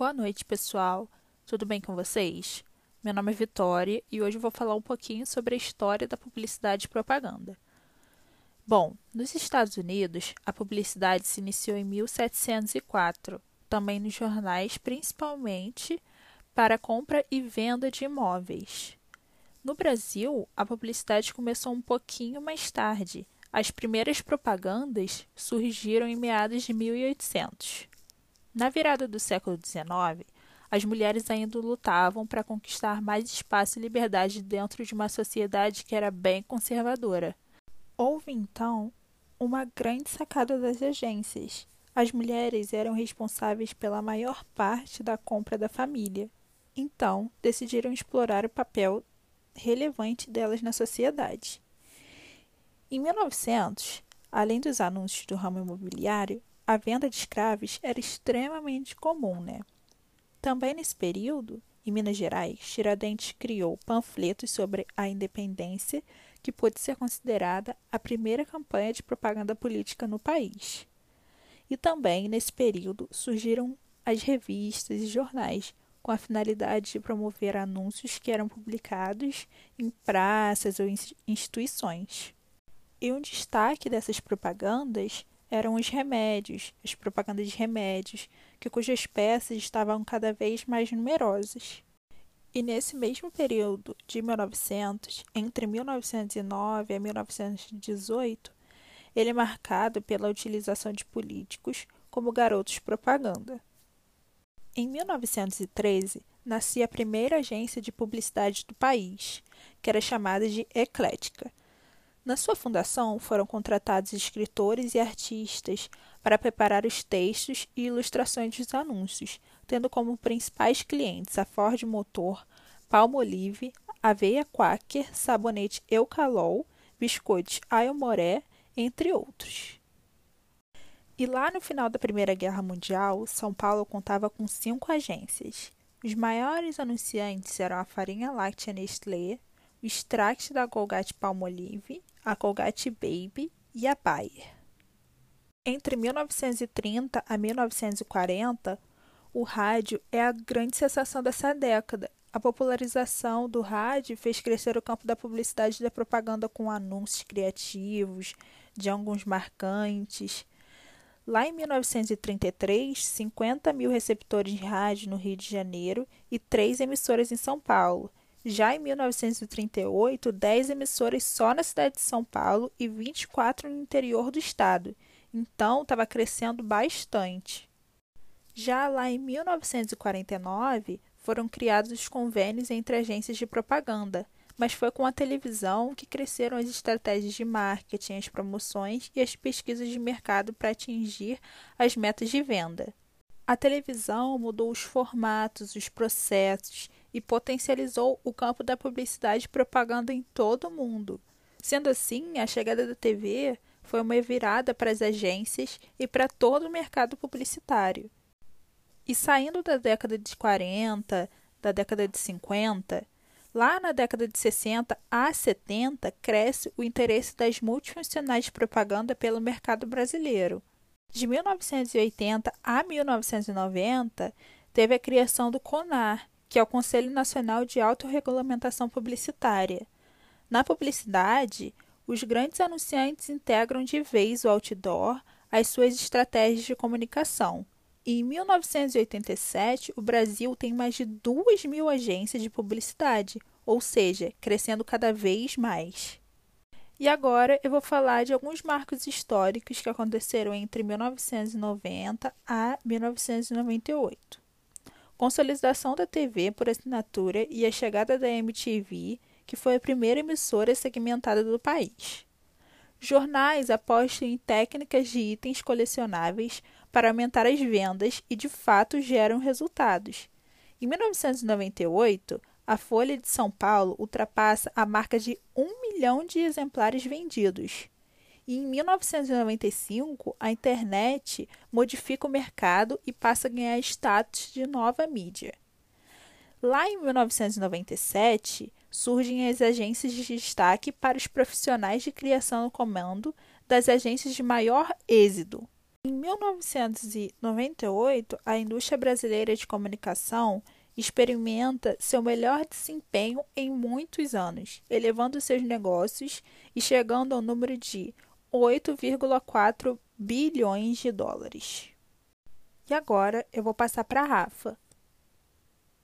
Boa noite, pessoal. Tudo bem com vocês? Meu nome é Vitória e hoje eu vou falar um pouquinho sobre a história da publicidade e propaganda. Bom, nos Estados Unidos, a publicidade se iniciou em 1704, também nos jornais, principalmente para compra e venda de imóveis. No Brasil, a publicidade começou um pouquinho mais tarde. As primeiras propagandas surgiram em meados de 1800. Na virada do século XIX, as mulheres ainda lutavam para conquistar mais espaço e liberdade dentro de uma sociedade que era bem conservadora. Houve então uma grande sacada das agências. As mulheres eram responsáveis pela maior parte da compra da família. Então, decidiram explorar o papel relevante delas na sociedade. Em 1900, além dos anúncios do ramo imobiliário, a venda de escravos era extremamente comum, né? Também nesse período, em Minas Gerais, Tiradentes criou panfletos sobre a independência, que pôde ser considerada a primeira campanha de propaganda política no país. E também, nesse período, surgiram as revistas e jornais, com a finalidade de promover anúncios que eram publicados em praças ou instituições. E um destaque dessas propagandas eram os remédios, as propagandas de remédios, que cujas peças estavam cada vez mais numerosas. E nesse mesmo período de 1900, entre 1909 e 1918, ele é marcado pela utilização de políticos como garotos propaganda. Em 1913, nascia a primeira agência de publicidade do país, que era chamada de Eclética, na sua fundação foram contratados escritores e artistas para preparar os textos e ilustrações dos anúncios, tendo como principais clientes a Ford Motor, Palmolive, Aveia Quaker, Sabonete Eucalol, Biscoitos Ailmoré, entre outros. E lá no final da Primeira Guerra Mundial, São Paulo contava com cinco agências. Os maiores anunciantes eram a farinha láctea Nestlé, o extract da Colgate Palmolive, a Colgate Baby e a Bayer. Entre 1930 a 1940, o rádio é a grande sensação dessa década. A popularização do rádio fez crescer o campo da publicidade e da propaganda com anúncios criativos, de alguns marcantes. Lá em 1933, 50 mil receptores de rádio no Rio de Janeiro e três emissoras em São Paulo. Já em 1938, 10 emissoras só na cidade de São Paulo e 24 no interior do estado. Então, estava crescendo bastante. Já lá em 1949, foram criados os convênios entre agências de propaganda, mas foi com a televisão que cresceram as estratégias de marketing, as promoções e as pesquisas de mercado para atingir as metas de venda. A televisão mudou os formatos, os processos e potencializou o campo da publicidade e propaganda em todo o mundo. Sendo assim, a chegada da TV foi uma virada para as agências e para todo o mercado publicitário. E saindo da década de 40, da década de 50, lá na década de 60 a 70 cresce o interesse das multifuncionais de propaganda pelo mercado brasileiro. De 1980 a 1990, teve a criação do CONAR, que é o Conselho Nacional de Autorregulamentação Publicitária. Na publicidade, os grandes anunciantes integram de vez o outdoor às suas estratégias de comunicação. E em 1987, o Brasil tem mais de 2 mil agências de publicidade, ou seja, crescendo cada vez mais. E agora eu vou falar de alguns marcos históricos que aconteceram entre 1990 a 1998 consolidação da TV por assinatura e a chegada da MTV, que foi a primeira emissora segmentada do país. Jornais apostam em técnicas de itens colecionáveis para aumentar as vendas e, de fato, geram resultados. Em 1998, a Folha de São Paulo ultrapassa a marca de um milhão de exemplares vendidos. E em 1995, a internet modifica o mercado e passa a ganhar status de nova mídia. Lá em 1997, surgem as agências de destaque para os profissionais de criação no comando das agências de maior êxito. Em 1998, a indústria brasileira de comunicação experimenta seu melhor desempenho em muitos anos, elevando seus negócios e chegando ao número de 8,4 bilhões de dólares. E agora eu vou passar para a Rafa,